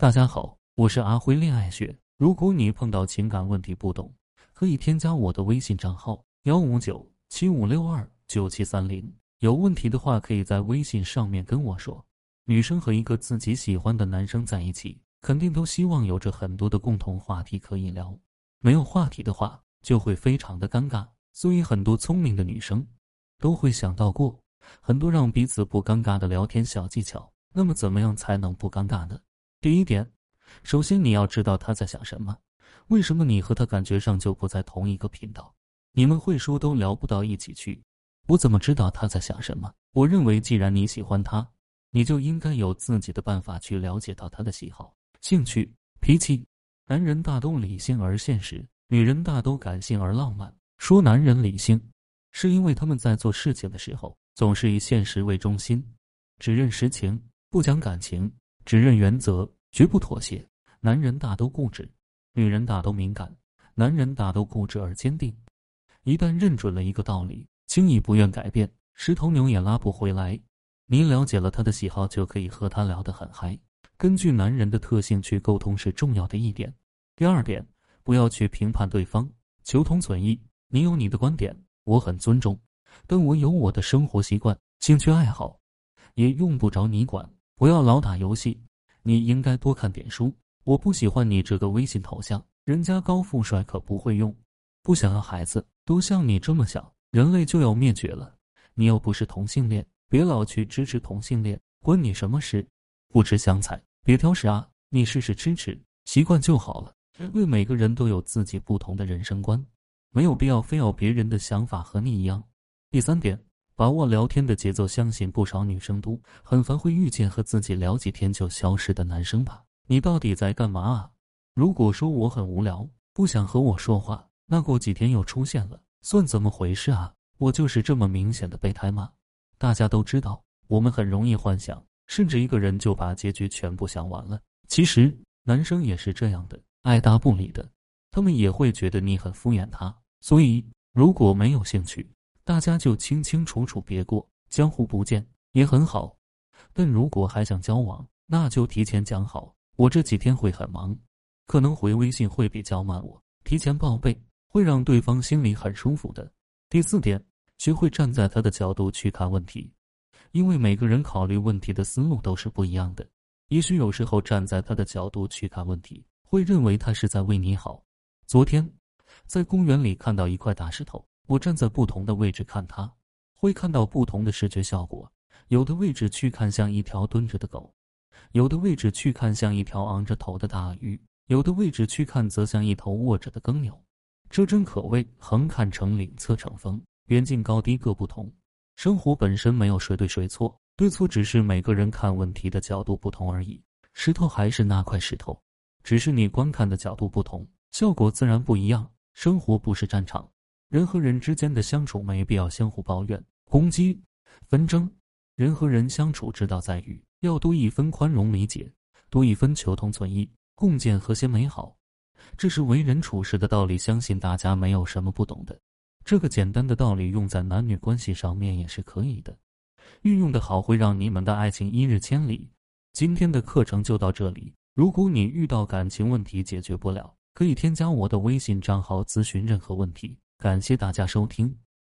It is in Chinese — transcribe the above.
大家好，我是阿辉恋爱学。如果你碰到情感问题不懂，可以添加我的微信账号幺五九七五六二九七三零。有问题的话，可以在微信上面跟我说。女生和一个自己喜欢的男生在一起，肯定都希望有着很多的共同话题可以聊。没有话题的话，就会非常的尴尬。所以很多聪明的女生都会想到过很多让彼此不尴尬的聊天小技巧。那么，怎么样才能不尴尬呢？第一点，首先你要知道他在想什么。为什么你和他感觉上就不在同一个频道？你们会说都聊不到一起去。我怎么知道他在想什么？我认为，既然你喜欢他，你就应该有自己的办法去了解到他的喜好、兴趣、脾气。男人大都理性而现实，女人大都感性而浪漫。说男人理性，是因为他们在做事情的时候总是以现实为中心，只认实情，不讲感情。只认原则，绝不妥协。男人大都固执，女人大都敏感。男人大都固执而坚定，一旦认准了一个道理，轻易不愿改变，十头牛也拉不回来。你了解了他的喜好，就可以和他聊得很嗨。根据男人的特性去沟通是重要的一点。第二点，不要去评判对方，求同存异。你有你的观点，我很尊重，但我有我的生活习惯、兴趣爱好，也用不着你管。不要老打游戏，你应该多看点书。我不喜欢你这个微信头像，人家高富帅可不会用。不想要孩子，都像你这么想，人类就要灭绝了。你又不是同性恋，别老去支持同性恋，关你什么事？不吃香菜，别挑食啊！你试试吃吃，习惯就好了。因为每个人都有自己不同的人生观，没有必要非要别人的想法和你一样。第三点。把握聊天的节奏，相信不少女生都很烦会遇见和自己聊几天就消失的男生吧？你到底在干嘛啊？如果说我很无聊，不想和我说话，那过几天又出现了，算怎么回事啊？我就是这么明显的备胎吗？大家都知道，我们很容易幻想，甚至一个人就把结局全部想完了。其实男生也是这样的，爱答不理的，他们也会觉得你很敷衍他。所以如果没有兴趣，大家就清清楚楚别过，江湖不见也很好。但如果还想交往，那就提前讲好，我这几天会很忙，可能回微信会比较慢。我提前报备，会让对方心里很舒服的。第四点，学会站在他的角度去看问题，因为每个人考虑问题的思路都是不一样的。也许有时候站在他的角度去看问题，会认为他是在为你好。昨天，在公园里看到一块大石头。我站在不同的位置看它，会看到不同的视觉效果。有的位置去看像一条蹲着的狗，有的位置去看像一条昂着头的大鱼，有的位置去看则像一头卧着的耕牛。这真可谓横看成岭侧成峰，远近高低各不同。生活本身没有谁对谁错，对错只是每个人看问题的角度不同而已。石头还是那块石头，只是你观看的角度不同，效果自然不一样。生活不是战场。人和人之间的相处没必要相互抱怨、攻击、纷争。人和人相处之道在于要多一分宽容理解，多一分求同存异，共建和谐美好。这是为人处事的道理，相信大家没有什么不懂的。这个简单的道理用在男女关系上面也是可以的，运用的好会让你们的爱情一日千里。今天的课程就到这里，如果你遇到感情问题解决不了，可以添加我的微信账号咨询任何问题。感谢大家收听。